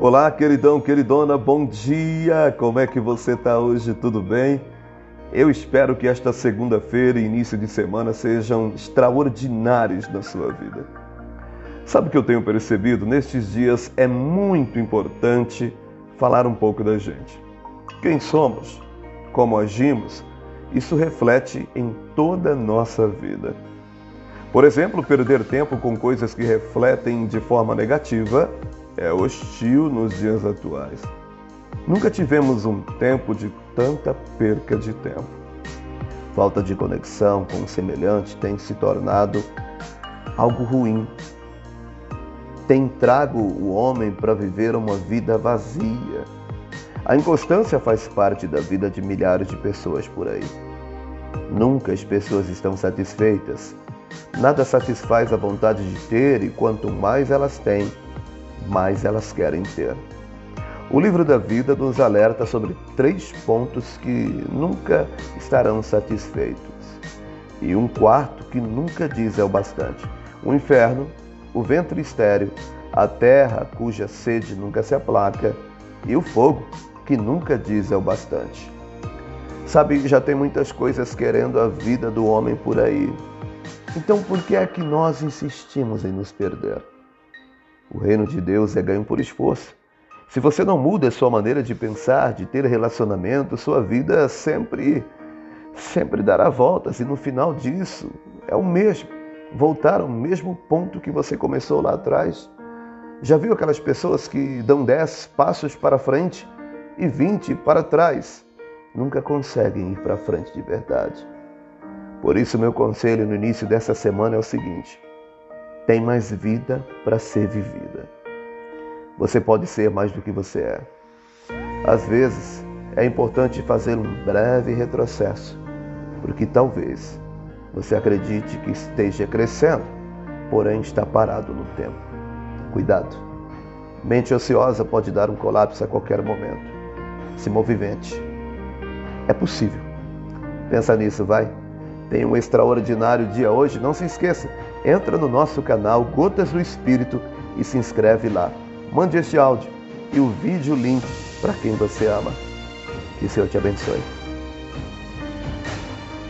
Olá, queridão, queridona, bom dia! Como é que você está hoje? Tudo bem? Eu espero que esta segunda-feira e início de semana sejam extraordinários na sua vida. Sabe o que eu tenho percebido? Nestes dias é muito importante falar um pouco da gente. Quem somos? Como agimos? Isso reflete em toda a nossa vida. Por exemplo, perder tempo com coisas que refletem de forma negativa é hostil nos dias atuais. Nunca tivemos um tempo de tanta perca de tempo. Falta de conexão com o semelhante tem se tornado algo ruim. Tem trago o homem para viver uma vida vazia. A inconstância faz parte da vida de milhares de pessoas por aí. Nunca as pessoas estão satisfeitas. Nada satisfaz a vontade de ter e quanto mais elas têm, mais elas querem ter. O livro da vida nos alerta sobre três pontos que nunca estarão satisfeitos e um quarto que nunca diz é o bastante: o inferno, o ventre estéreo, a terra cuja sede nunca se aplaca e o fogo que nunca diz é o bastante. Sabe, já tem muitas coisas querendo a vida do homem por aí. Então por que é que nós insistimos em nos perder? O reino de Deus é ganho por esforço. Se você não muda a sua maneira de pensar, de ter relacionamento, sua vida sempre sempre dará voltas e no final disso é o mesmo, voltar ao mesmo ponto que você começou lá atrás. Já viu aquelas pessoas que dão 10 passos para frente e 20 para trás? Nunca conseguem ir para frente de verdade. Por isso, meu conselho no início dessa semana é o seguinte: tem mais vida para ser vivida. Você pode ser mais do que você é. Às vezes, é importante fazer um breve retrocesso, porque talvez você acredite que esteja crescendo, porém está parado no tempo. Cuidado. Mente ociosa pode dar um colapso a qualquer momento. Se movimente. É possível. Pensa nisso, vai. Tem um extraordinário dia hoje. Não se esqueça, entra no nosso canal Gotas do Espírito e se inscreve lá. Mande este áudio e o vídeo link para quem você ama. Que o Senhor te abençoe.